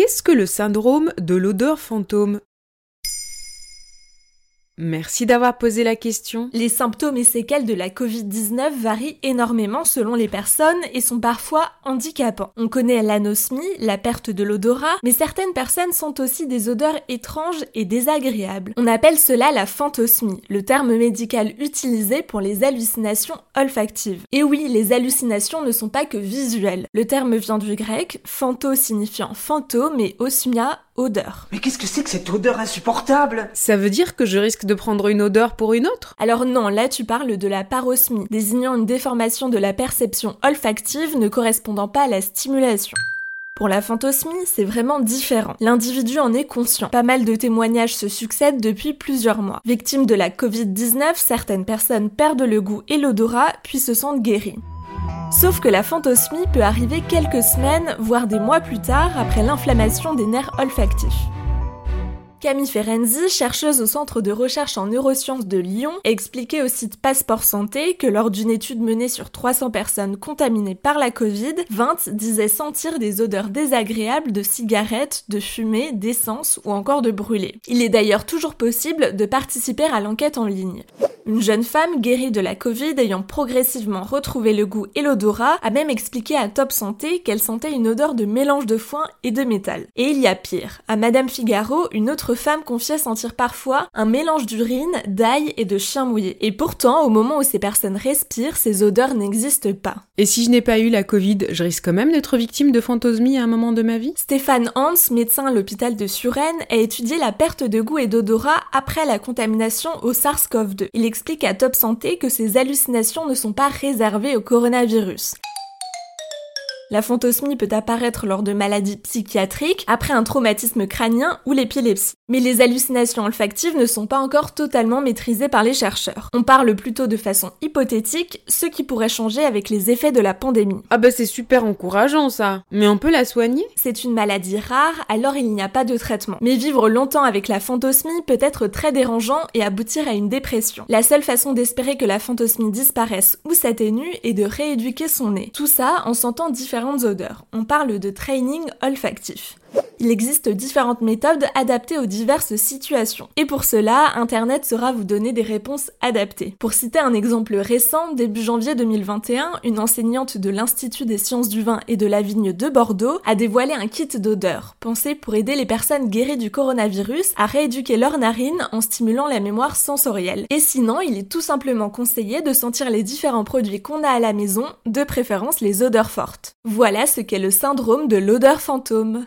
Qu'est-ce que le syndrome de l'odeur fantôme? Merci d'avoir posé la question. Les symptômes et séquelles de la Covid-19 varient énormément selon les personnes et sont parfois handicapants. On connaît l'anosmie, la perte de l'odorat, mais certaines personnes sont aussi des odeurs étranges et désagréables. On appelle cela la phantosmie, le terme médical utilisé pour les hallucinations olfactives. Et oui, les hallucinations ne sont pas que visuelles. Le terme vient du grec, phanto signifiant fantôme et osmia odeur. Mais qu'est-ce que c'est que cette odeur insupportable? Ça veut dire que je risque de prendre une odeur pour une autre? Alors non, là tu parles de la parosmie, désignant une déformation de la perception olfactive ne correspondant pas à la stimulation. Pour la phantosmie, c'est vraiment différent. L'individu en est conscient. Pas mal de témoignages se succèdent depuis plusieurs mois. Victimes de la Covid-19, certaines personnes perdent le goût et l'odorat, puis se sentent guéries. Sauf que la phantosmie peut arriver quelques semaines, voire des mois plus tard, après l'inflammation des nerfs olfactifs. Camille Ferenzi, chercheuse au Centre de recherche en neurosciences de Lyon, a expliqué au site Passeport Santé que lors d'une étude menée sur 300 personnes contaminées par la Covid, 20 disaient sentir des odeurs désagréables de cigarettes, de fumée, d'essence ou encore de brûlé. Il est d'ailleurs toujours possible de participer à l'enquête en ligne. Une jeune femme guérie de la Covid ayant progressivement retrouvé le goût et l'odorat a même expliqué à Top Santé qu'elle sentait une odeur de mélange de foin et de métal. Et il y a pire. À Madame Figaro, une autre femme confiait sentir parfois un mélange d'urine, d'ail et de chien mouillé. Et pourtant, au moment où ces personnes respirent, ces odeurs n'existent pas. Et si je n'ai pas eu la Covid, je risque quand même d'être victime de phantosmie à un moment de ma vie? Stéphane Hans, médecin à l'hôpital de Suresnes, a étudié la perte de goût et d'odorat après la contamination au SARS-CoV-2 explique à Top Santé que ces hallucinations ne sont pas réservées au coronavirus. La phantosmie peut apparaître lors de maladies psychiatriques, après un traumatisme crânien ou l'épilepsie. Mais les hallucinations olfactives ne sont pas encore totalement maîtrisées par les chercheurs. On parle plutôt de façon hypothétique, ce qui pourrait changer avec les effets de la pandémie. Ah bah c'est super encourageant ça. Mais on peut la soigner? C'est une maladie rare, alors il n'y a pas de traitement. Mais vivre longtemps avec la phantosmie peut être très dérangeant et aboutir à une dépression. La seule façon d'espérer que la phantosmie disparaisse ou s'atténue est de rééduquer son nez. Tout ça en sentant différents On parle de training olfactif. Il existe différentes méthodes adaptées aux diverses situations. Et pour cela, Internet saura vous donner des réponses adaptées. Pour citer un exemple récent, début janvier 2021, une enseignante de l'Institut des sciences du vin et de la vigne de Bordeaux a dévoilé un kit d'odeur, pensé pour aider les personnes guéries du coronavirus à rééduquer leurs narines en stimulant la mémoire sensorielle. Et sinon, il est tout simplement conseillé de sentir les différents produits qu'on a à la maison, de préférence les odeurs fortes. Voilà ce qu'est le syndrome de l'odeur fantôme.